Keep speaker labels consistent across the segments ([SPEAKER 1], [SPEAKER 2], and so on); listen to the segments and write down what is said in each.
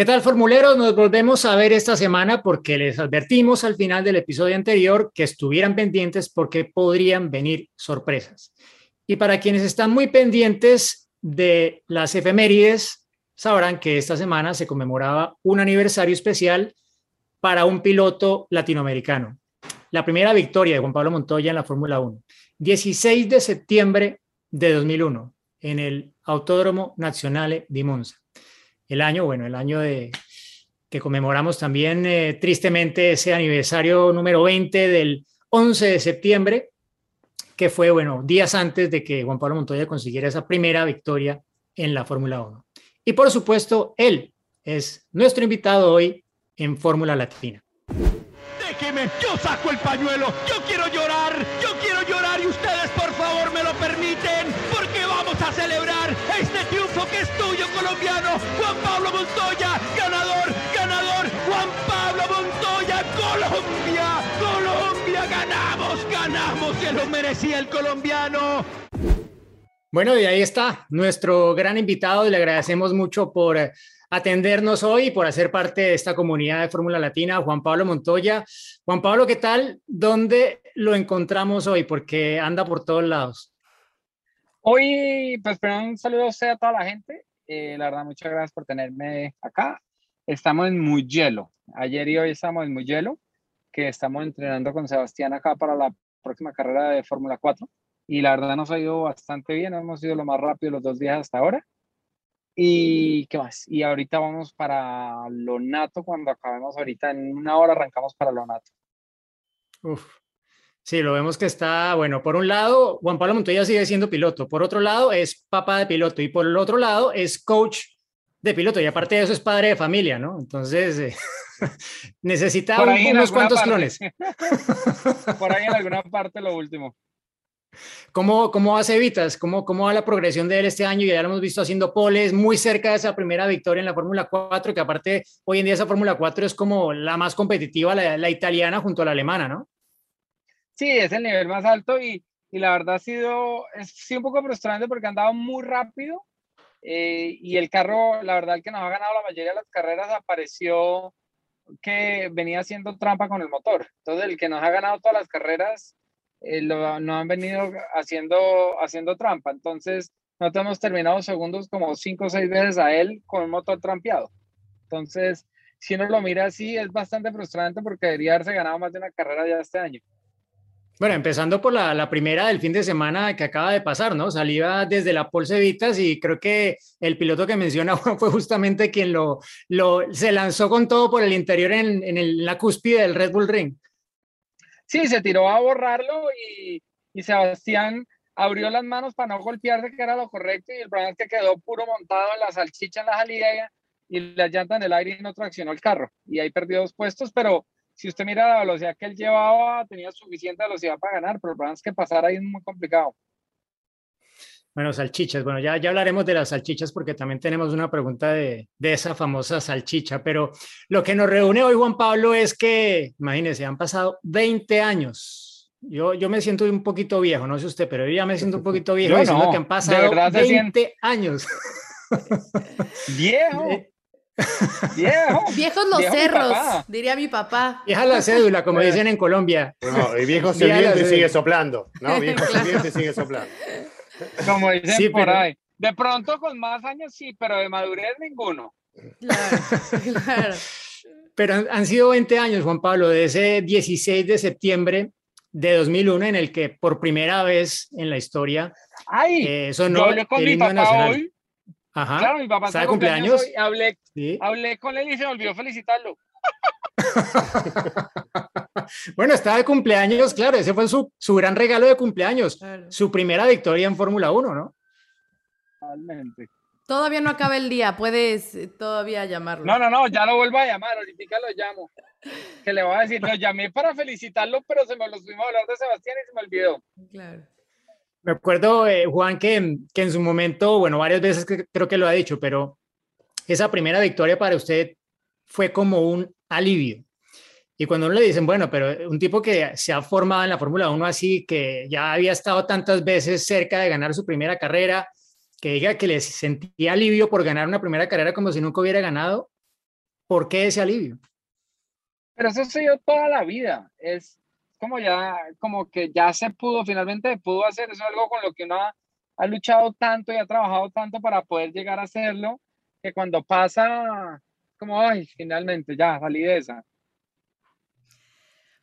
[SPEAKER 1] ¿Qué tal, formuleros? Nos volvemos a ver esta semana porque les advertimos al final del episodio anterior que estuvieran pendientes porque podrían venir sorpresas. Y para quienes están muy pendientes de las efemérides, sabrán que esta semana se conmemoraba un aniversario especial para un piloto latinoamericano. La primera victoria de Juan Pablo Montoya en la Fórmula 1. 16 de septiembre de 2001 en el Autódromo Nacional de Monza el año, bueno, el año de que conmemoramos también eh, tristemente ese aniversario número 20 del 11 de septiembre, que fue, bueno, días antes de que Juan Pablo Montoya consiguiera esa primera victoria en la Fórmula 1. Y por supuesto, él es nuestro invitado hoy en Fórmula Latina.
[SPEAKER 2] Déjeme, yo saco el pañuelo, yo quiero que es tuyo colombiano, Juan Pablo Montoya, ganador, ganador, Juan Pablo Montoya, Colombia, Colombia, ganamos, ganamos, se lo merecía el colombiano.
[SPEAKER 1] Bueno, y ahí está nuestro gran invitado y le agradecemos mucho por atendernos hoy y por hacer parte de esta comunidad de Fórmula Latina, Juan Pablo Montoya. Juan Pablo, ¿qué tal? ¿Dónde lo encontramos hoy? Porque anda por todos lados.
[SPEAKER 3] Hoy, pues, un saludo a toda la gente. Eh, la verdad, muchas gracias por tenerme acá. Estamos en Mugello. Ayer y hoy estamos en Mugello, que estamos entrenando con Sebastián acá para la próxima carrera de Fórmula 4. Y la verdad nos ha ido bastante bien. Hemos ido lo más rápido los dos días hasta ahora. Y qué más. Y ahorita vamos para Lonato cuando acabemos ahorita. En una hora arrancamos para Lonato.
[SPEAKER 1] Uf, Sí, lo vemos que está, bueno, por un lado, Juan Pablo Montoya sigue siendo piloto, por otro lado es papá de piloto y por el otro lado es coach de piloto y aparte de eso es padre de familia, ¿no? Entonces eh, necesita unos cuantos clones.
[SPEAKER 3] por ahí en alguna parte lo último.
[SPEAKER 1] ¿Cómo, cómo hace Vitas? ¿Cómo, ¿Cómo va la progresión de él este año? Ya lo hemos visto haciendo poles, muy cerca de esa primera victoria en la Fórmula 4, que aparte hoy en día esa Fórmula 4 es como la más competitiva, la, la italiana junto a la alemana, ¿no?
[SPEAKER 3] Sí, es el nivel más alto y, y la verdad ha sido, es, sí, un poco frustrante porque andado muy rápido eh, y el carro, la verdad, el que nos ha ganado la mayoría de las carreras apareció que venía haciendo trampa con el motor. Entonces, el que nos ha ganado todas las carreras, eh, lo, no han venido haciendo, haciendo trampa. Entonces, nosotros hemos terminado segundos como cinco o seis veces a él con un motor trampeado. Entonces, si uno lo mira así, es bastante frustrante porque debería haberse ganado más de una carrera ya este año.
[SPEAKER 1] Bueno, empezando por la, primera del fin de semana que acaba de pasar, ¿no? Salía desde la Pol Vitas y creo que el piloto que menciona fue justamente quien lo, lo se lanzó con todo por el interior en, en, la cúspide del Red Bull Ring.
[SPEAKER 3] Sí, se tiró a borrarlo y, y, Sebastián abrió las manos para no golpearse, que era lo correcto, y el problema es que quedó puro montado en la salchicha en la salida y la llanta en el aire y no traccionó el carro. Y ahí perdió dos puestos, pero si usted mira la velocidad que él llevaba, tenía suficiente velocidad para ganar, pero el problema es que pasar ahí es muy complicado.
[SPEAKER 1] Bueno, salchichas. Bueno, ya, ya hablaremos de las salchichas porque también tenemos una pregunta de, de, esa famosa salchicha. Pero lo que nos reúne hoy, Juan Pablo, es que, imagínense, han pasado 20 años. Yo, yo me siento un poquito viejo, no sé usted, pero yo ya me siento un poquito viejo diciendo que han pasado 20 años.
[SPEAKER 3] Viejo.
[SPEAKER 4] Viejo. Viejos los cerros, diría mi papá.
[SPEAKER 1] Vieja la cédula, como dicen en Colombia.
[SPEAKER 5] No, el viejo se y sigue soplando. No, viejo se y sigue soplando.
[SPEAKER 3] Como dicen por ahí. De pronto con más años sí, pero de madurez ninguno.
[SPEAKER 1] Claro, claro. Pero han, sido 20 años, Juan Pablo, de ese 16 de septiembre de 2001 en el que por primera vez en la historia
[SPEAKER 3] Ay, eh, sonó yo con mi papá nacional. hoy
[SPEAKER 1] Ajá.
[SPEAKER 3] Claro, mi papá está de cumpleaños. hablé, hablé con él y se me olvidó felicitarlo.
[SPEAKER 1] bueno, estaba de cumpleaños, claro, ese fue su, su gran regalo de cumpleaños, su primera victoria en Fórmula 1, ¿no?
[SPEAKER 3] Totalmente.
[SPEAKER 4] Todavía no acaba el día, puedes eh, todavía llamarlo.
[SPEAKER 3] No, no, no, ya lo vuelvo a llamar, ahorita lo llamo. Que le voy a decir, lo llamé para felicitarlo, pero se me lo fuimos a hablar de Sebastián y se me olvidó. Claro.
[SPEAKER 1] Me acuerdo, eh, Juan, que, que, en su momento, bueno, varias veces creo que lo ha dicho, pero esa primera victoria para usted fue como un alivio. Y cuando uno le dicen, bueno, pero un tipo que se ha formado en la Fórmula 1 así, que ya había estado tantas veces cerca de ganar su primera carrera, que diga que le sentía alivio por ganar una primera carrera como si nunca hubiera ganado, ¿Por qué ese alivio?
[SPEAKER 3] Pero eso se dio toda la vida. Es como ya, como que ya se pudo, finalmente pudo hacer. Eso es algo con lo que uno ha, luchado tanto y ha trabajado tanto para poder llegar a hacerlo, que cuando pasa, como, ay, finalmente ya salí.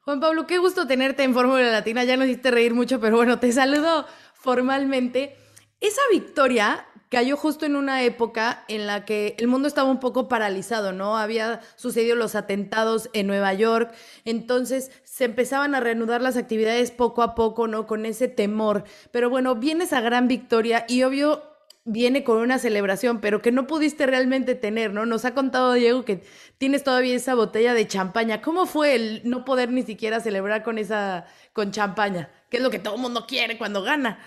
[SPEAKER 4] Juan Pablo, qué gusto tenerte en Fórmula Latina. Ya nos hiciste reír mucho, pero bueno, te saludo formalmente. Esa victoria cayó justo en una época en la que el mundo estaba un poco paralizado, ¿no? Había sucedido los atentados en Nueva York, entonces se empezaban a reanudar las actividades poco a poco, ¿no? Con ese temor. Pero bueno, viene esa gran victoria y obvio viene con una celebración, pero que no pudiste realmente tener, ¿no? Nos ha contado Diego que tienes todavía esa botella de champaña. ¿Cómo fue el no poder ni siquiera celebrar con esa con champaña? Que es lo que todo el mundo quiere cuando gana.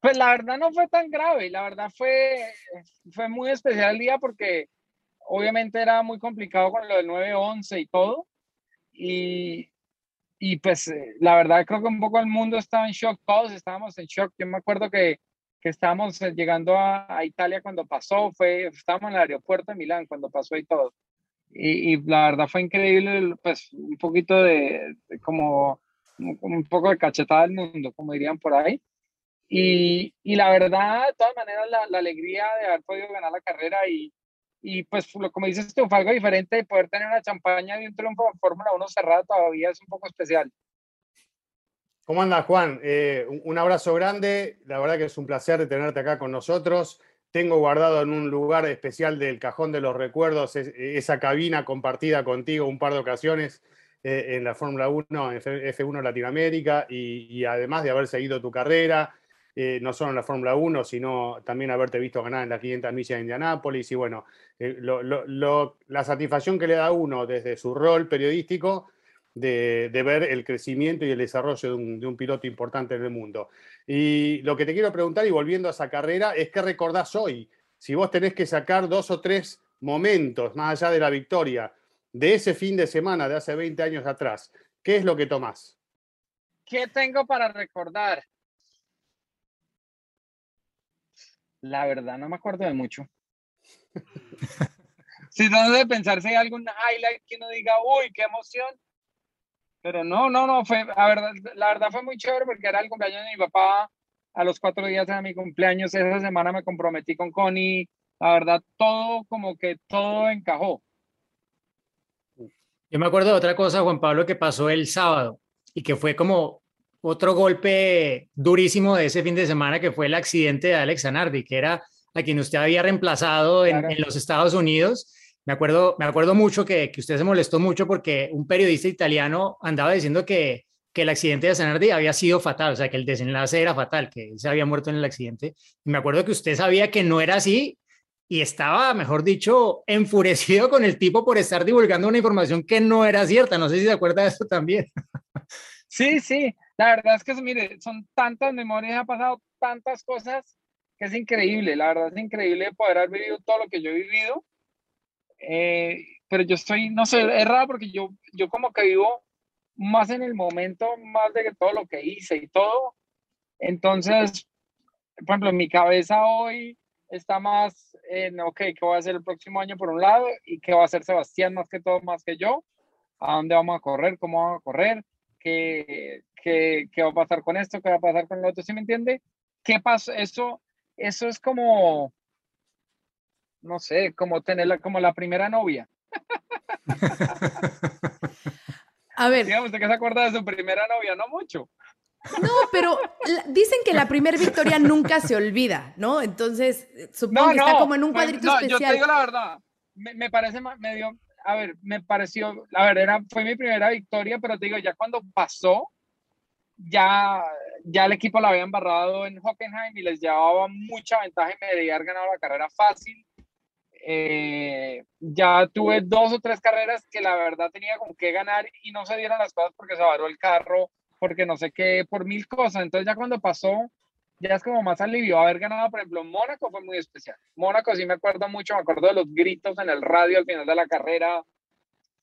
[SPEAKER 3] Pues la verdad no fue tan grave, la verdad fue, fue muy especial el día porque obviamente era muy complicado con lo del 9-11 y todo. Y, y pues eh, la verdad creo que un poco el mundo estaba en shock, todos estábamos en shock. Yo me acuerdo que, que estábamos eh, llegando a, Italia cuando pasó, fue, estábamos en el aeropuerto de Milán cuando pasó y todo. Y, y la verdad fue increíble, pues un poquito de, de como un poco de cachetada del mundo, como dirían por ahí. Y, y, la verdad, de todas maneras, la, la, alegría de haber podido ganar la carrera y, y pues, como dices tú, fue algo diferente de poder tener una champaña de un triunfo en Fórmula 1 cerrada todavía es un poco especial.
[SPEAKER 5] ¿Cómo andas, Juan? Eh, un abrazo grande. La verdad que es un placer tenerte acá con nosotros. Tengo guardado en un lugar especial del cajón de los recuerdos esa cabina compartida contigo un par de ocasiones eh, en la Fórmula 1, en F1 Latinoamérica, y, y, además de haber seguido tu carrera, eh, no solo en la Fórmula 1, sino también haberte visto ganar en la 500 millas de Indianápolis y bueno, eh, la satisfacción que le da a uno desde su rol periodístico de, ver el crecimiento y el desarrollo de un, piloto importante en el mundo. Y lo que te quiero preguntar, y volviendo a esa carrera, es qué recordás hoy. Si vos tenés que sacar dos o tres momentos, más allá de la victoria, de ese fin de semana de hace 20 años atrás, ¿qué es lo que tomás?
[SPEAKER 3] ¿Qué tengo para recordar? La verdad, no me acuerdo de mucho. si no de pensar si hay algún highlight que uno diga, uy, qué emoción. Pero no, no, no, fue, la verdad, la verdad fue muy chévere porque era el cumpleaños de mi papá. A los cuatro días de mi cumpleaños, esa semana me comprometí con Connie. La verdad, todo como que todo encajó.
[SPEAKER 1] Yo me acuerdo de otra cosa, Juan Pablo, que pasó el sábado y que fue como otro golpe durísimo de ese fin de semana que fue el accidente de Alex Zanardi, que era a quien usted había reemplazado en, los Estados Unidos. Me acuerdo, me acuerdo mucho que, que, usted se molestó mucho porque un periodista italiano andaba diciendo que, que el accidente de Zanardi había sido fatal, o sea, que el desenlace era fatal, que él se había muerto en el accidente. Y me acuerdo que usted sabía que no era así y estaba, mejor dicho, enfurecido con el tipo por estar divulgando una información que no era cierta. No sé si se acuerda de eso también.
[SPEAKER 3] Sí, sí, la verdad es que, mire, son tantas memorias, ha pasado tantas cosas que es increíble, la verdad es increíble poder haber vivido todo lo que yo he vivido. Eh, pero yo estoy, no sé, es raro porque yo, yo como que vivo más en el momento, más de todo lo que hice y todo. Entonces, por ejemplo, mi cabeza hoy está más en, ok, ¿qué voy a hacer el próximo año por un lado? ¿Y qué va a hacer Sebastián más que todo, más que yo? ¿A dónde vamos a correr? ¿Cómo vamos a correr? ¿Qué, qué, qué, va a pasar con esto, qué va a pasar con lo otro, ¿sí me entiende? ¿Qué pasó? Eso, eso es como, no sé, como tenerla como la primera novia.
[SPEAKER 4] A ver.
[SPEAKER 3] Digamos, ¿usted que se acuerda de su primera novia? No mucho.
[SPEAKER 4] No, pero dicen que la primera victoria nunca se olvida, ¿no? Entonces, supongo que está como en un pues, cuadrito no, Yo
[SPEAKER 3] te digo la verdad, me, me parece medio, a ver, me pareció, la verdad, era, fue mi primera victoria, pero te digo, ya cuando pasó, ya, ya el equipo la había embarrado en Hockenheim y les llevaba mucha ventaja y me debía haber ganado la carrera fácil. Eh, ya tuve dos o tres carreras que la verdad tenía con qué ganar y no se dieron las cosas porque se varó el carro, porque no sé qué, por mil cosas. Entonces ya cuando pasó, ya es como más alivio. Haber ganado, por ejemplo, Mónaco fue muy especial. Mónaco sí me acuerdo mucho, me acuerdo de los gritos en el radio al final de la carrera,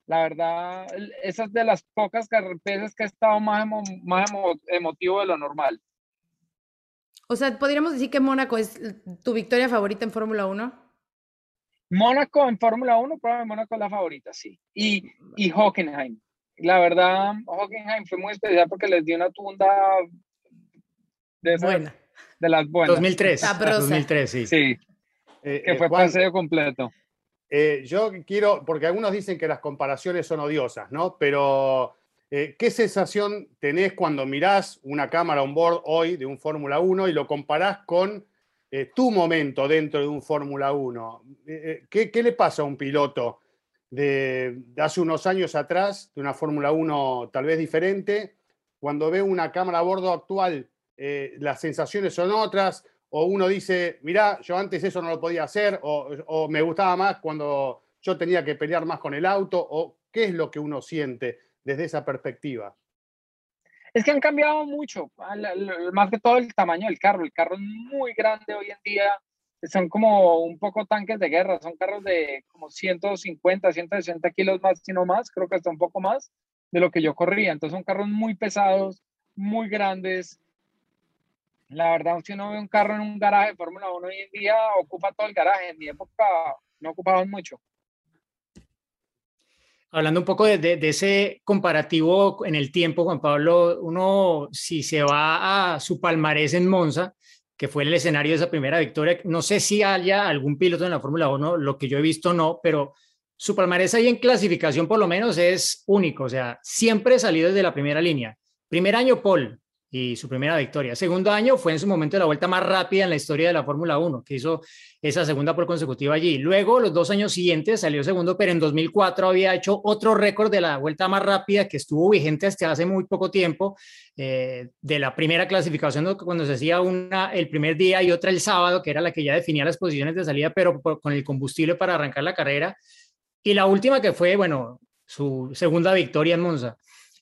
[SPEAKER 3] la verdad, esa es de las pocas veces que he estado más, más emotivo de lo normal.
[SPEAKER 4] O sea, ¿podríamos decir que Mónaco es tu victoria favorita en Fórmula 1?
[SPEAKER 3] Mónaco en Fórmula 1, probablemente Mónaco es la favorita, sí. Y, y Hockenheim. La verdad, Hockenheim fue muy especial porque les dio una tunda de, esas, de las buenas.
[SPEAKER 1] 2003. 2003, sí.
[SPEAKER 3] Sí. Eh, que eh, fue paseo completo.
[SPEAKER 5] Eh, yo quiero, porque algunos dicen que las comparaciones son odiosas, ¿no? Pero, ¿qué sensación tenés cuando mirás una cámara on board hoy de un Fórmula 1 y lo comparás con tu momento dentro de un Fórmula 1? ¿qué, ¿qué, le pasa a un piloto de, hace unos años atrás, de una Fórmula 1 tal vez diferente, cuando ve una cámara a bordo actual, las sensaciones son otras? o uno dice, mirá, yo antes eso no lo podía hacer, o, me gustaba más cuando yo tenía que pelear más con el auto, o qué es lo que uno siente desde esa perspectiva.
[SPEAKER 3] Es que han cambiado mucho, más que todo el tamaño del carro. El carro es muy grande hoy en día, son como un poco tanques de guerra, son carros de como 150, 160 kilos más, si no más, creo que hasta un poco más de lo que yo corría. Entonces son carros muy pesados, muy grandes, la verdad, si uno ve un carro en un garaje de Fórmula 1 hoy en día, ocupa todo el garaje. En mi época no ocupaban mucho.
[SPEAKER 1] Hablando un poco de, ese comparativo en el tiempo, Juan Pablo, uno si se va a su palmarés en Monza, que fue el escenario de esa primera victoria, no sé si haya algún piloto en la Fórmula 1, lo que yo he visto no, pero su palmarés ahí en clasificación por lo menos es único, o sea, siempre salido desde la primera línea. Primer año Paul, y su primera victoria. Segundo año fue en su momento la vuelta más rápida en la historia de la Fórmula 1, que hizo esa segunda por consecutiva allí. Luego, los dos años siguientes salió segundo, pero en 2004 había hecho otro récord de la vuelta más rápida que estuvo vigente hasta hace muy poco tiempo, eh, de la primera clasificación, cuando se hacía una el primer día y otra el sábado, que era la que ya definía las posiciones de salida, pero con el combustible para arrancar la carrera. Y la última que fue, bueno, su segunda victoria en Monza.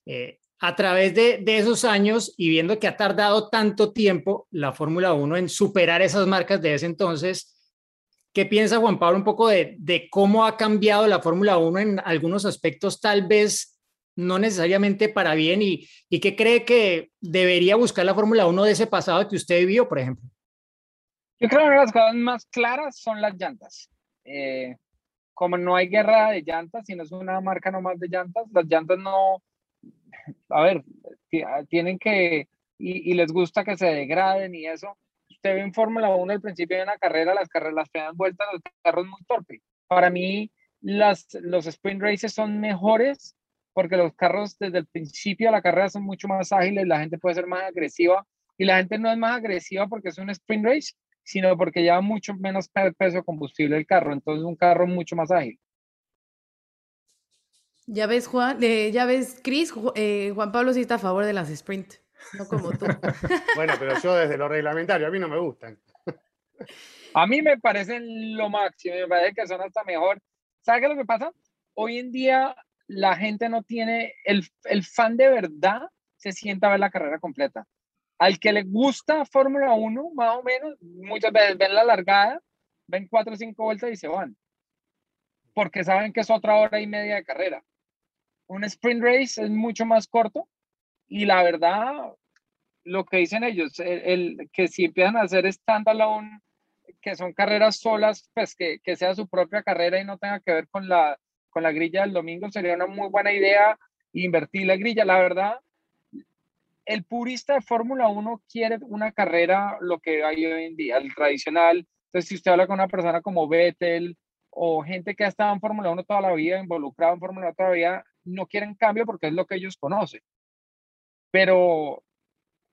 [SPEAKER 1] Eh, a través de, esos años y viendo que ha tardado tanto tiempo la Fórmula 1 en superar esas marcas de ese entonces, ¿qué piensa Juan Pablo un poco de, cómo ha cambiado la Fórmula 1 en algunos aspectos, tal vez no necesariamente para bien, y, y qué cree que debería buscar la Fórmula 1 de ese pasado que usted vivió, por ejemplo?
[SPEAKER 3] Yo creo que una de las cosas más claras son las llantas. Eh, como no hay guerra de llantas, sino es una marca nomás de llantas, las llantas no, a ver, ah, tienen que, y, les gusta que se degraden y eso. Usted ve en Fórmula 1 al principio de una carrera, las carreras, las primeras vueltas, los carros muy torpe. Para mí, las, los sprint races son mejores porque los carros desde el principio de la carrera son mucho más ágiles, la gente puede ser más agresiva y la gente no es más agresiva porque es un sprint race, sino porque lleva mucho menos peso de combustible el carro, entonces un carro mucho más ágil.
[SPEAKER 4] Ya ves, Juan, eh, ya ves, Cris, eh, Juan Pablo sí está a favor de las sprint, no como tú.
[SPEAKER 5] bueno, pero yo desde lo reglamentario, a mí no me gustan.
[SPEAKER 3] a mí me parecen lo máximo, me parece que son hasta mejor. ¿Sabes qué es lo que pasa? Hoy en día la gente no tiene, el, el fan de verdad se sienta a ver la carrera completa. Al que le gusta Fórmula 1, más o menos, muchas veces ven la largada, ven cuatro o cinco vueltas y se van. Porque saben que es otra hora y media de carrera un sprint race es mucho más corto y la verdad, lo que dicen ellos, el, que si empiezan a hacer standalone, que son carreras solas, pues que, que, sea su propia carrera y no tenga que ver con la, con la grilla del domingo, sería una muy buena idea invertir la grilla. La verdad, el purista de Fórmula 1 quiere una carrera, lo que hay hoy en día, el tradicional. Entonces, si usted habla con una persona como Vettel o gente que ha estado en Fórmula 1 toda la vida, involucrado en Fórmula 1 todavía, no quieren cambio porque es lo que ellos conocen. Pero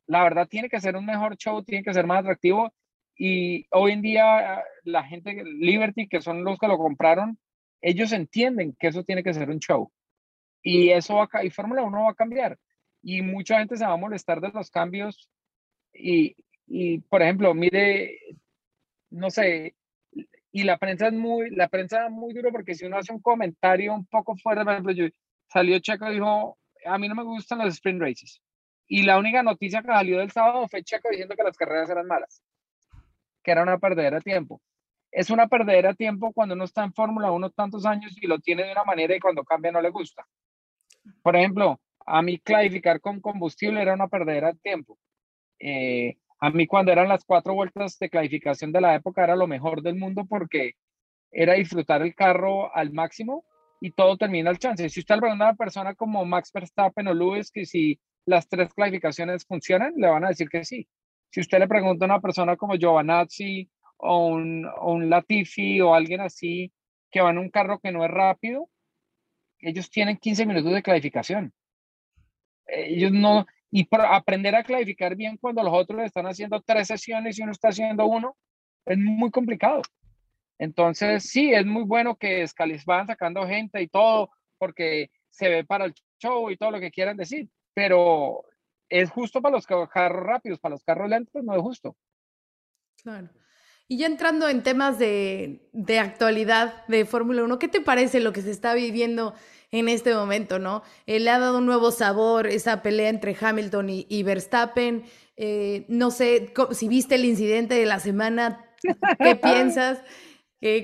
[SPEAKER 3] la verdad tiene que ser un mejor show, tiene que ser más atractivo. Y hoy en día la gente, Liberty, que son los que lo compraron, ellos entienden que eso tiene que ser un show. Y eso va a, y Fórmula 1 va a cambiar. Y mucha gente se va a molestar de los cambios. Y, y, por ejemplo, mire, no sé, y la prensa es muy, la prensa es muy duro porque si uno hace un comentario un poco fuerte, por ejemplo, yo, salió Checo y dijo, a mí no me gustan los sprint races. Y la única noticia que salió del sábado fue Checo diciendo que las carreras eran malas, que era una perdedera de tiempo. Es una perdedera de tiempo cuando uno está en Fórmula 1 tantos años y lo tiene de una manera y cuando cambia no le gusta. Por ejemplo, a mí clarificar con combustible era una perdedera de tiempo. Eh, a mí cuando eran las cuatro vueltas de clasificación de la época era lo mejor del mundo porque era disfrutar el carro al máximo y todo termina al chance. Si usted le pregunta a una persona como Max Verstappen o Lewis que si las tres clasificaciones funcionan, le van a decir que sí. Si usted le pregunta a una persona como Giovanazzi o un, o un Latifi o alguien así que va en un carro que no es rápido, ellos tienen 15 minutos de clasificación. Ellos no, y aprender a clasificar bien cuando los otros están haciendo tres sesiones y uno está haciendo uno, es muy complicado. Entonces, sí, es muy bueno que van sacando gente y todo, porque se ve para el show y todo lo que quieran decir, pero es justo para los carros rápidos, para los carros lentos no es justo.
[SPEAKER 4] Claro. Y ya entrando en temas de, de actualidad de Fórmula 1, ¿qué te parece lo que se está viviendo en este momento, ¿no? Eh, le ha dado un nuevo sabor esa pelea entre Hamilton y, Verstappen. Eh, no sé si viste el incidente de la semana, ¿qué piensas?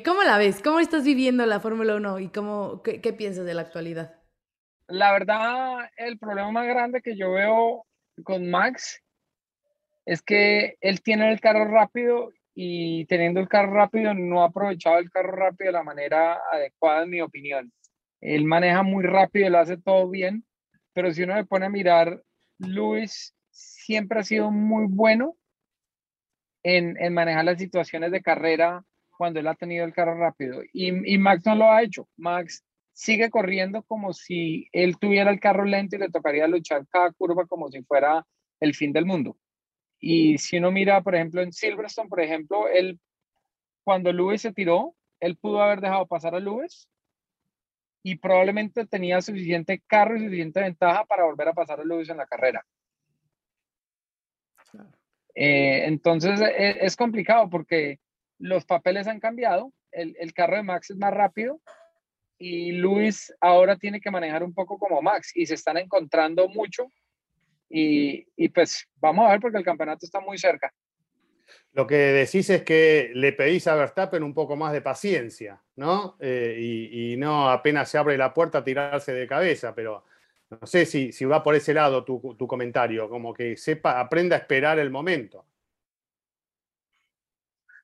[SPEAKER 4] ¿Cómo la ves? ¿Cómo estás viviendo la Fórmula 1 y cómo, qué, qué piensas de la actualidad?
[SPEAKER 3] La verdad, el problema más grande que yo veo con Max es que él tiene el carro rápido y teniendo el carro rápido no ha aprovechado el carro rápido de la manera adecuada, en mi opinión. Él maneja muy rápido, lo hace todo bien, pero si uno me pone a mirar, Luis siempre ha sido muy bueno en, manejar las situaciones de carrera cuando él ha tenido el carro rápido. Y, y, Max no lo ha hecho. Max sigue corriendo como si él tuviera el carro lento y le tocaría luchar cada curva como si fuera el fin del mundo. Y si uno mira, por ejemplo, en Silverstone, por ejemplo, él, cuando Lewis se tiró, él pudo haber dejado pasar a Lewis y probablemente tenía suficiente carro y suficiente ventaja para volver a pasar a Lewis en la carrera. Eh, entonces e, es, complicado porque los papeles han cambiado, el, el, carro de Max es más rápido y Lewis ahora tiene que manejar un poco como Max y se están encontrando mucho y, y pues vamos a ver porque el campeonato está muy cerca.
[SPEAKER 5] Lo que decís es que le pedís a Verstappen un poco más de paciencia, ¿no? Eh, y, no apenas se abre la puerta tirarse de cabeza, pero no sé si, si va por ese lado tu, tu, comentario, como que sepa, aprenda a esperar el momento.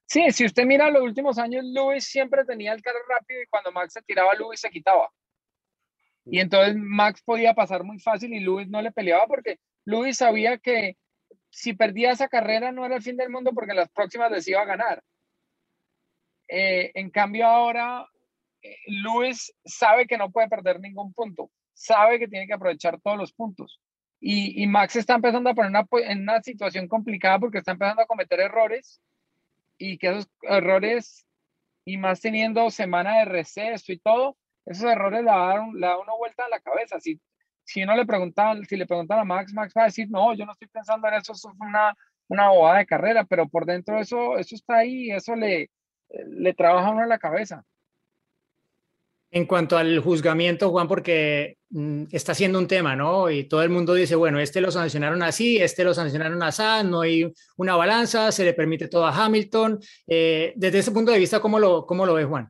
[SPEAKER 3] Sí, si usted mira los últimos años, Lewis siempre tenía el carro rápido y cuando Max se tiraba, Lewis se quitaba. Y entonces Max podía pasar muy fácil y Lewis no le peleaba porque Lewis sabía que si perdía esa carrera no era el fin del mundo porque las próximas les iba a ganar. Eh, en cambio ahora, eh, Luis sabe que no puede perder ningún punto, sabe que tiene que aprovechar todos los puntos. Y, Max está empezando a poner en una situación complicada porque está empezando a cometer errores y que esos errores, y más teniendo semana de receso y todo, esos errores le dan, le da una vuelta a la cabeza. Si si uno le preguntan, si le preguntan a Max, Max va a decir, no, yo no estoy pensando en eso, eso fue una, una bobada de carrera, pero por dentro eso, eso está ahí, eso le, le trabaja a uno en la cabeza.
[SPEAKER 1] En cuanto al juzgamiento, Juan, porque mm, está siendo un tema, ¿no? Y todo el mundo dice, bueno, este lo sancionaron así, este lo sancionaron así, no hay una balanza, se le permite todo a Hamilton. Eh, desde ese punto de vista, ¿cómo lo, cómo lo ve Juan?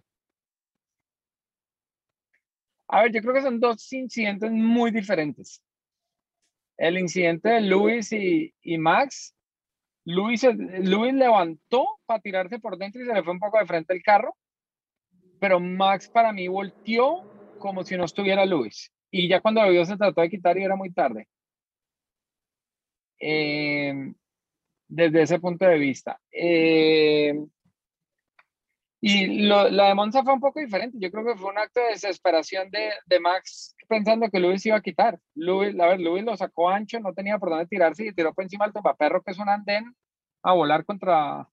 [SPEAKER 3] A ver, yo creo que son dos incidentes muy diferentes. El incidente de Luis y, Max. Luis, Luis levantó para tirarse por dentro y se le fue un poco de frente el carro. Pero Max para mí volteó como si no estuviera Luis. Y ya cuando lo vio se trató de quitar y era muy tarde. Eh, desde ese punto de vista. Eh, y la de Monza fue un poco diferente. Yo creo que fue un acto de desesperación de, Max pensando que Luis iba a quitar. Luis, a ver, Luis lo sacó ancho, no tenía por dónde tirarse y tiró por encima del topaperro, que es un andén, a volar contra,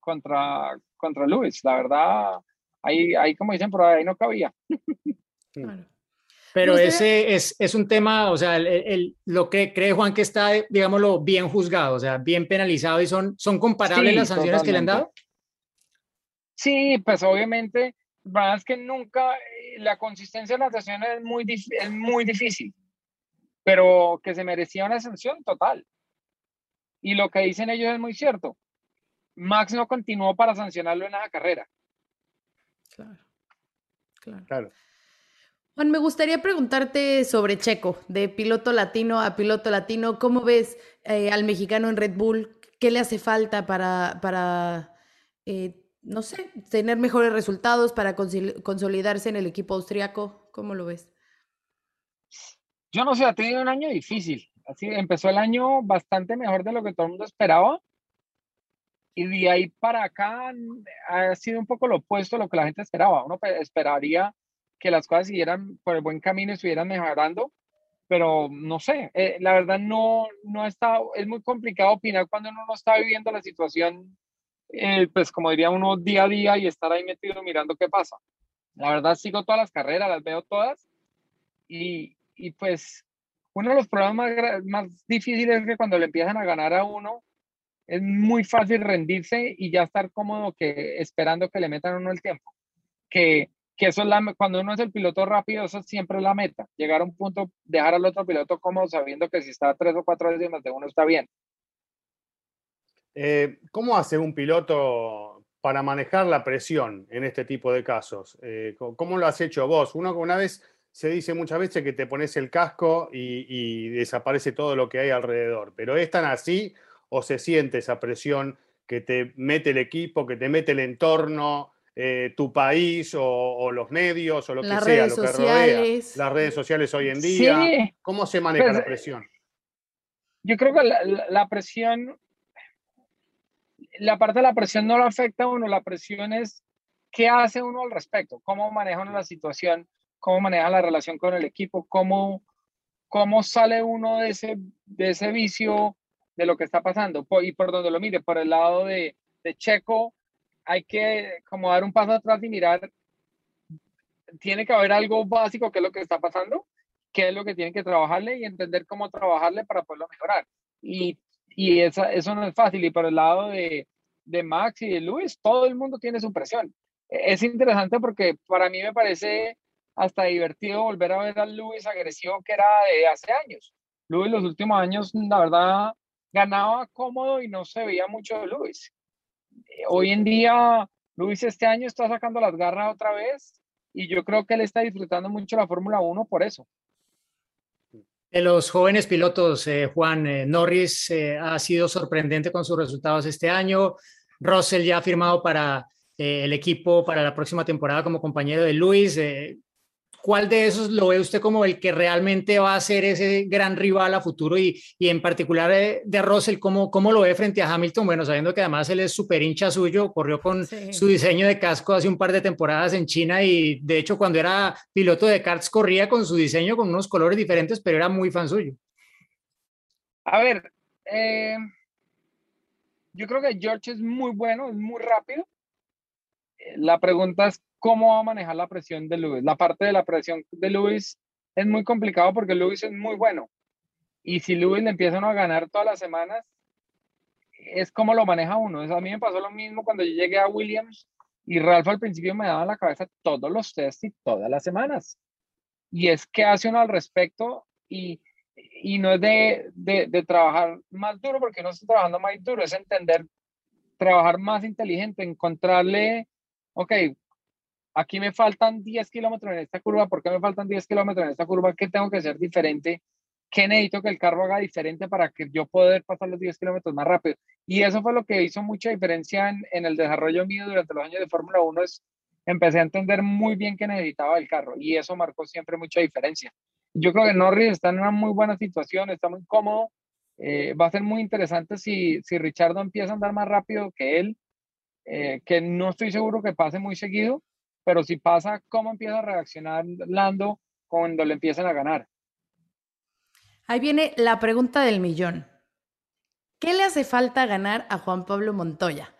[SPEAKER 3] contra, contra Luis. La verdad, ahí, ahí como dicen por ahí, no cabía.
[SPEAKER 1] Pero ese es, es, un tema, o sea, el, lo que cree Juan que está, digámoslo, bien juzgado, o sea, bien penalizado y son, son comparables las sanciones que le han dado.
[SPEAKER 3] Sí, pues obviamente, más que nunca, eh, la consistencia de la natación es muy, es muy difícil, pero que se merecía una sanción total. Y lo que dicen ellos es muy cierto. Max no continuó para sancionarlo en esa carrera.
[SPEAKER 4] Claro, claro. Juan, me gustaría preguntarte sobre Checo, de piloto latino a piloto latino. ¿Cómo ves eh, al mexicano en Red Bull? ¿Qué le hace falta para, para eh, no sé, tener mejores resultados para consolidarse en el equipo austriaco? ¿Cómo lo ves?
[SPEAKER 3] Yo no sé, ha tenido un año difícil. Así empezó el año bastante mejor de lo que todo el mundo esperaba. Y de ahí para acá ha sido un poco lo opuesto a lo que la gente esperaba. Uno esperaría que las cosas siguieran por el buen camino y estuvieran mejorando, pero no sé, eh, la verdad no, no está, es muy complicado opinar cuando uno no está viviendo la situación eh, pues como diría uno, día a día y estar ahí metido mirando qué pasa. La verdad sigo todas las carreras, las veo todas y, y pues uno de los problemas más, más difíciles es que cuando le empiezan a ganar a uno, es muy fácil rendirse y ya estar cómodo que esperando que le metan uno el tiempo. Que, que eso es la, cuando uno es el piloto rápido, eso siempre es la meta. Llegar a un punto, dejar al otro piloto cómodo sabiendo que si está tres o cuatro décimas de uno está bien.
[SPEAKER 5] Eh, ¿Cómo hace un piloto para manejar la presión en este tipo de casos? Eh, ¿Cómo lo has hecho vos? Uno una vez se dice muchas veces que te pones el casco y, desaparece todo lo que hay alrededor, pero ¿es tan así o se siente esa presión que te mete el equipo, que te mete el entorno, eh, tu país o, los medios o lo que sea, lo que rodea, las redes sociales hoy en día? ¿Cómo se maneja pues, la presión?
[SPEAKER 3] Yo creo que la presión la parte de la presión no lo afecta a uno, la presión es qué hace uno al respecto, cómo maneja uno la situación, cómo maneja la relación con el equipo, cómo, cómo sale uno de ese, de ese vicio de lo que está pasando. Y por donde lo mire, por el lado de, de Checo, hay que como dar un paso atrás y mirar, tiene que haber algo básico que es lo que está pasando, qué es lo que tiene que trabajarle y entender cómo trabajarle para poderlo mejorar. Y y esa, eso no es fácil. Y por el lado de, de Max y de Luis, todo el mundo tiene su presión. Es interesante porque para mí me parece hasta divertido volver a ver a Luis agresivo que era de hace años. Luis los últimos años, la verdad, ganaba cómodo y no se veía mucho de Luis. Hoy en día, Luis este año está sacando las garras otra vez y yo creo que él está disfrutando mucho la Fórmula 1 por eso.
[SPEAKER 1] De los jóvenes pilotos, eh, Juan eh, Norris eh, ha sido sorprendente con sus resultados este año. Russell ya ha firmado para el equipo para la próxima temporada como compañero de Luis. ¿Cuál de esos lo ve usted como el que realmente va a ser ese gran rival a futuro y, y en particular de, de Russell, ¿cómo, ¿cómo, lo ve frente a Hamilton? Bueno, sabiendo que además él es súper hincha suyo, corrió con su diseño de casco hace un par de temporadas en China y de hecho cuando era piloto de karts corría con su diseño con unos colores diferentes, pero era muy fan suyo.
[SPEAKER 3] A ver, eh, yo creo que George es muy bueno, es muy rápido. La pregunta es cómo va a manejar la presión de Luis. La parte de la presión de Luis es muy complicado porque Luis es muy bueno. Y si Luis le empieza a ganar todas las semanas, es como lo maneja uno. a mí me pasó lo mismo cuando yo llegué a Williams y Ralph al principio me daba en la cabeza todos los tests y todas las semanas. Y es que hace uno al respecto y, y no es de, de, de, trabajar más duro porque no estoy trabajando más duro, es entender, trabajar más inteligente, encontrarle, ok, aquí me faltan 10 kilómetros en esta curva, ¿por qué me faltan 10 kilómetros en esta curva? ¿Qué tengo que hacer diferente? ¿Qué necesito que el carro haga diferente para que yo pueda pasar los 10 kilómetros más rápido? Y eso fue lo que hizo mucha diferencia en, en el desarrollo mío durante los años de Fórmula 1, es empecé a entender muy bien qué necesitaba el carro y eso marcó siempre mucha diferencia. Yo creo que Norris está en una muy buena situación, está muy cómodo. Eh, va a ser muy interesante si, si Richardo empieza a andar más rápido que él, eh, que no estoy seguro que pase muy seguido, pero si pasa, ¿cómo empieza a reaccionar Lando cuando le empiezan a ganar?
[SPEAKER 4] Ahí viene la pregunta del millón. ¿Qué le hace falta ganar a Juan Pablo Montoya?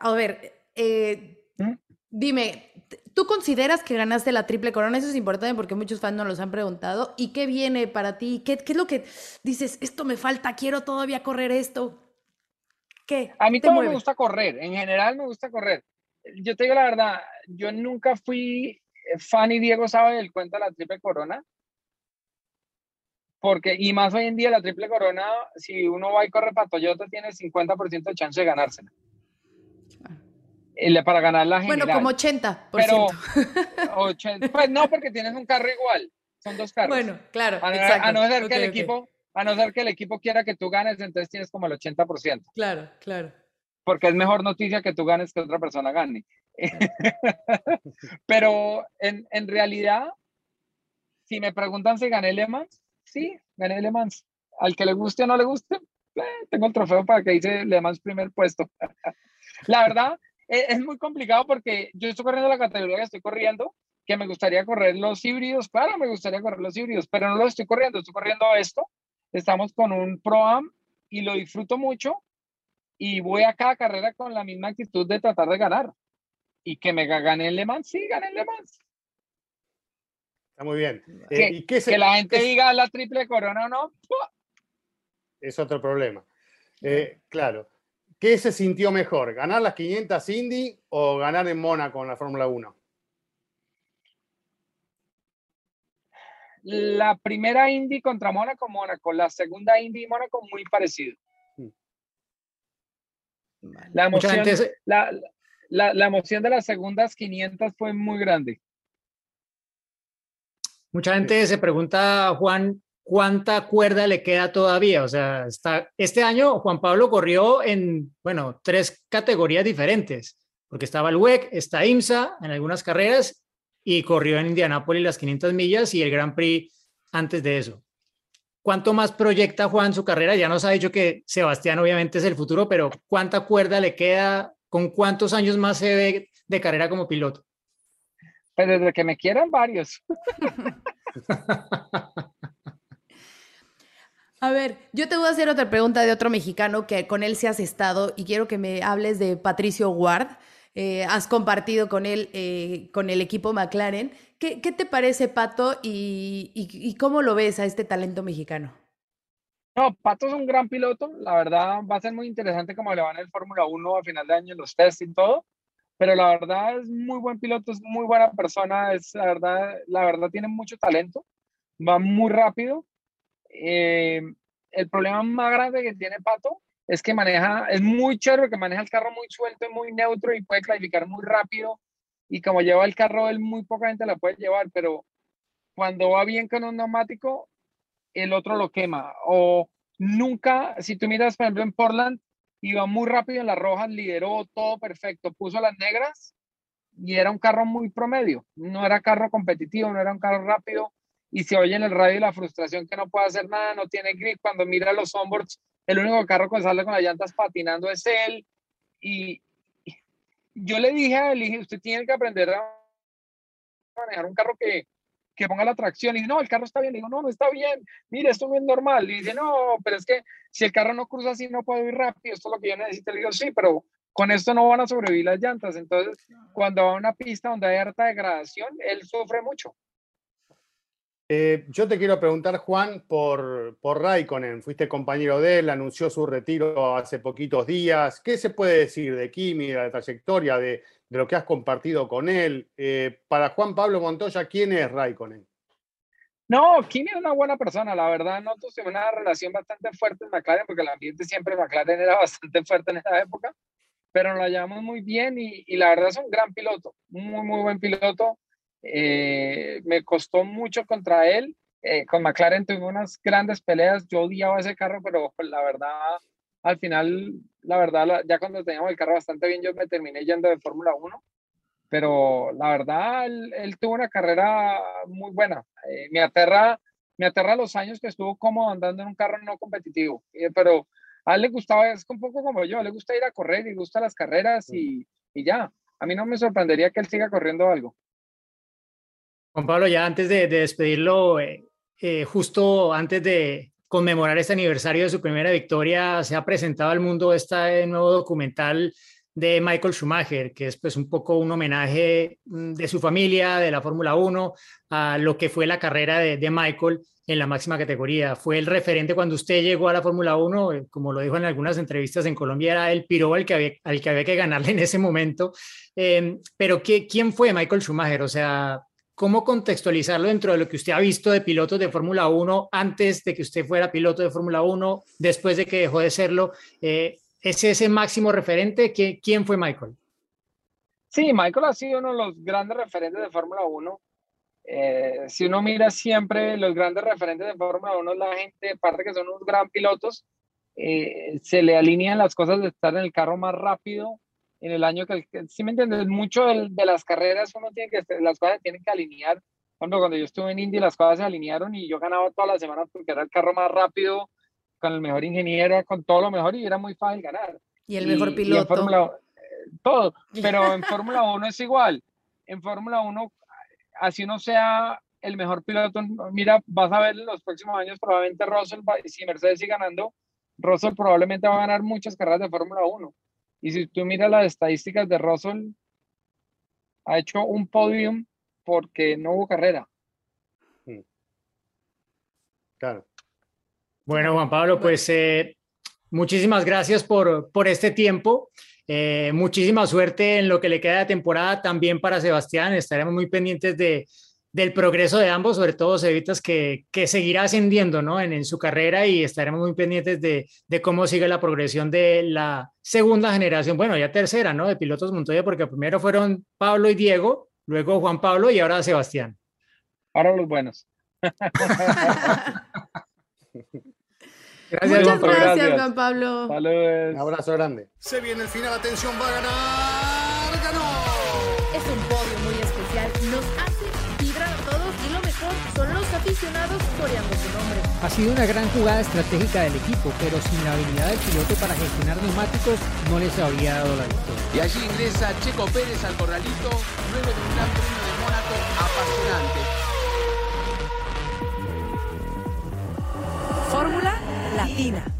[SPEAKER 4] A ver, eh, ¿Mm? dime, ¿tú consideras que ganaste la triple corona? Eso es importante porque muchos fans nos los han preguntado. ¿Y qué viene para ti? ¿Qué, qué es lo que dices? Esto me falta, quiero todavía correr esto. ¿Qué?
[SPEAKER 3] A mí todo me gusta correr, en general me gusta correr yo te digo la verdad, yo nunca fui fan y Diego sabe del cuento de la triple corona. Porque, y más hoy en día, la triple corona, si uno va y corre para Toyota, tiene 50% de chance de ganársela. Para ganar la general.
[SPEAKER 4] Bueno, como 80%.
[SPEAKER 3] Pero, 80, pues no, porque tienes un carro igual. Son dos carros.
[SPEAKER 4] Bueno, claro.
[SPEAKER 3] A,
[SPEAKER 4] exacto.
[SPEAKER 3] a no ser que el equipo, a no ser que el equipo quiera que tú ganes, entonces tienes como el 80%.
[SPEAKER 4] Claro, claro.
[SPEAKER 3] Porque es mejor noticia que tú ganes que otra persona gane. Pero en, en, realidad, si me preguntan si gané Le Mans, sí, gané Le Mans. Al que le guste o no le guste, eh, tengo el trofeo para que dice Le Mans primer puesto. La verdad, es, es muy complicado porque yo estoy corriendo la categoría que estoy corriendo, que me gustaría correr los híbridos, claro, me gustaría correr los híbridos, pero no lo estoy corriendo, estoy corriendo esto. Estamos con un Pro-Am y lo disfruto mucho y voy a cada carrera con la misma actitud de tratar de ganar. Y que me gane el Le Mans, sí, gane el Le Mans.
[SPEAKER 5] Está muy bien.
[SPEAKER 3] Que, eh, ¿y qué que la gente diga la triple corona o no.
[SPEAKER 5] Es otro problema. Eh, claro. ¿Qué se sintió mejor? ¿Ganar las 500 Indy o ganar en Mónaco en la Fórmula 1?
[SPEAKER 3] La primera Indy contra Mónaco, Mónaco. La segunda Indy, Mónaco, muy parecido. La emoción, la, la, la, emoción de las segundas 500 fue muy grande.
[SPEAKER 1] Mucha gente se pregunta, Juan, ¿cuánta cuerda le queda todavía? O sea, está, este año Juan Pablo corrió en, bueno, tres categorías diferentes, porque estaba el WEC, está IMSA en algunas carreras y corrió en Indianápolis las 500 millas y el Grand Prix antes de eso. ¿Cuánto más proyecta Juan su carrera? Ya nos ha dicho que Sebastián obviamente es el futuro, pero ¿cuánta cuerda le queda? ¿Con cuántos años más se ve de carrera como piloto?
[SPEAKER 3] Pues desde que me quieran varios.
[SPEAKER 4] A ver, yo te voy a hacer otra pregunta de otro mexicano que con él se has estado y quiero que me hables de Patricio Ward. Eh, has compartido con él, eh, con el equipo McLaren. ¿Qué, te parece, Pato, y, cómo lo ves a este talento mexicano?
[SPEAKER 3] No, Pato es un gran piloto. La verdad va a ser muy interesante cómo le van en el Fórmula 1 a final de año, los test y todo. Pero la verdad es muy buen piloto, es muy buena persona. Es la verdad, la verdad tiene mucho talento. Va muy rápido. Eh, el problema más grande que tiene Pato es que maneja, es muy chévere que maneja el carro muy suelto y muy neutro y puede clasificar muy rápido y como lleva el carro, él muy poca gente la puede llevar, pero cuando va bien con un neumático, el otro lo quema. O nunca, si tú miras, por ejemplo, en Portland, iba muy rápido en las rojas, lideró todo perfecto, puso las negras y era un carro muy promedio. No era carro competitivo, no era un carro rápido. Y se oye en el radio la frustración que no puede hacer nada, no tiene grip. Cuando mira los onboards, el único carro que sale con las llantas patinando es él. Y, yo le dije a él, dije, usted tiene que aprender a manejar un carro que, que ponga la tracción. Y dice, no, el carro está bien. digo, no, no está bien. Mire, esto no es normal. Y dice, no, pero es que si el carro no cruza así, no puedo ir rápido. Esto es lo que yo necesito. Le digo, sí, pero con esto no van a sobrevivir las llantas. Entonces, cuando va a una pista donde hay harta degradación, él sufre mucho.
[SPEAKER 5] Eh, yo te quiero preguntar, Juan, por, por Raikkonen. Fuiste compañero de él, anunció su retiro hace poquitos días. ¿Qué se puede decir de Kimi, de la trayectoria, de, de lo que has compartido con él? Eh, para Juan Pablo Montoya, ¿quién es Raikkonen?
[SPEAKER 3] No, Kimi es una buena persona, la verdad. Nosotros tuvimos una relación bastante fuerte en McLaren, porque el ambiente siempre en McLaren era bastante fuerte en esa época, pero nos la llevamos muy bien y, y la verdad es un gran piloto, muy, muy buen piloto eh, me costó mucho contra él. Eh, con McLaren tuve unas grandes peleas. Yo odiaba ese carro, pero pues, la verdad, al final, la verdad, ya cuando teníamos el carro bastante bien, yo me terminé yendo de Fórmula 1. Pero la verdad, él, tuvo una carrera muy buena. Eh, me, aterra, me aterra los años que estuvo cómodo andando en un carro no competitivo. pero a él le gustaba, es un poco como yo, le gusta ir a correr y gusta las carreras y, y ya. A mí no me sorprendería que él siga corriendo algo.
[SPEAKER 1] Juan Pablo, ya antes de, despedirlo, eh, eh, justo antes de conmemorar este aniversario de su primera victoria, se ha presentado al mundo este nuevo documental de Michael Schumacher, que es pues un poco un homenaje mm, de su familia, de la Fórmula 1, a lo que fue la carrera de, de, Michael en la máxima categoría. Fue el referente cuando usted llegó a la Fórmula 1, eh, como lo dijo en algunas entrevistas en Colombia, era el piro al que había, al que, había que ganarle en ese momento. pero ¿qué, ¿quién fue Michael Schumacher? O sea, ¿Cómo contextualizarlo dentro de lo que usted ha visto de pilotos de Fórmula 1 antes de que usted fuera piloto de Fórmula 1, después de que dejó de serlo? Eh, ¿Es ese máximo referente? ¿Quién fue Michael?
[SPEAKER 3] Sí, Michael ha sido uno de los grandes referentes de Fórmula 1. Eh, si uno mira siempre los grandes referentes de Fórmula 1, la gente, aparte que son unos gran pilotos, eh, se le alinean las cosas de estar en el carro más rápido en el año que, si me entiendes, mucho de, las carreras uno tiene que, las cosas tienen que alinear. Cuando, cuando yo estuve en Indy las cosas se alinearon y yo ganaba todas las semanas porque era el carro más rápido, con el mejor ingeniero, con todo lo mejor y era muy fácil ganar.
[SPEAKER 4] Y el mejor piloto.
[SPEAKER 3] Eh, todo, pero en Fórmula 1 es igual. En Fórmula 1, así uno sea el mejor piloto, mira, vas a ver en los próximos años probablemente Russell, si Mercedes sigue ganando, Russell probablemente va a ganar muchas carreras de Fórmula 1. Y si tú miras las estadísticas de Russell, ha hecho un podium porque no hubo carrera. Hmm.
[SPEAKER 1] Claro. Bueno, Juan Pablo, pues eh, muchísimas gracias por, por este tiempo. Eh, muchísima suerte en lo que le queda de temporada también para Sebastián. Estaremos muy pendientes de, del progreso de ambos, sobre todo Cevitas, que, que seguirá ascendiendo ¿no? en, en, su carrera y estaremos muy pendientes de, de, cómo sigue la progresión de la segunda generación, bueno, ya tercera, ¿no? De pilotos Montoya, porque primero fueron Pablo y Diego, luego Juan Pablo y ahora Sebastián.
[SPEAKER 3] Ahora los buenos.
[SPEAKER 4] gracias, Muchas gracias, Juan Pablo.
[SPEAKER 5] Un abrazo grande.
[SPEAKER 6] Se viene el final, atención, va a ganar, ganó.
[SPEAKER 4] Aficionados coreando su nombre.
[SPEAKER 7] Ha sido una gran jugada estratégica del equipo, pero sin la habilidad del piloto para gestionar neumáticos no les habría dado la victoria.
[SPEAKER 8] Y allí ingresa Checo Pérez al corralito, luego de un gran premio de Mónaco apasionante.
[SPEAKER 9] Fórmula Latina.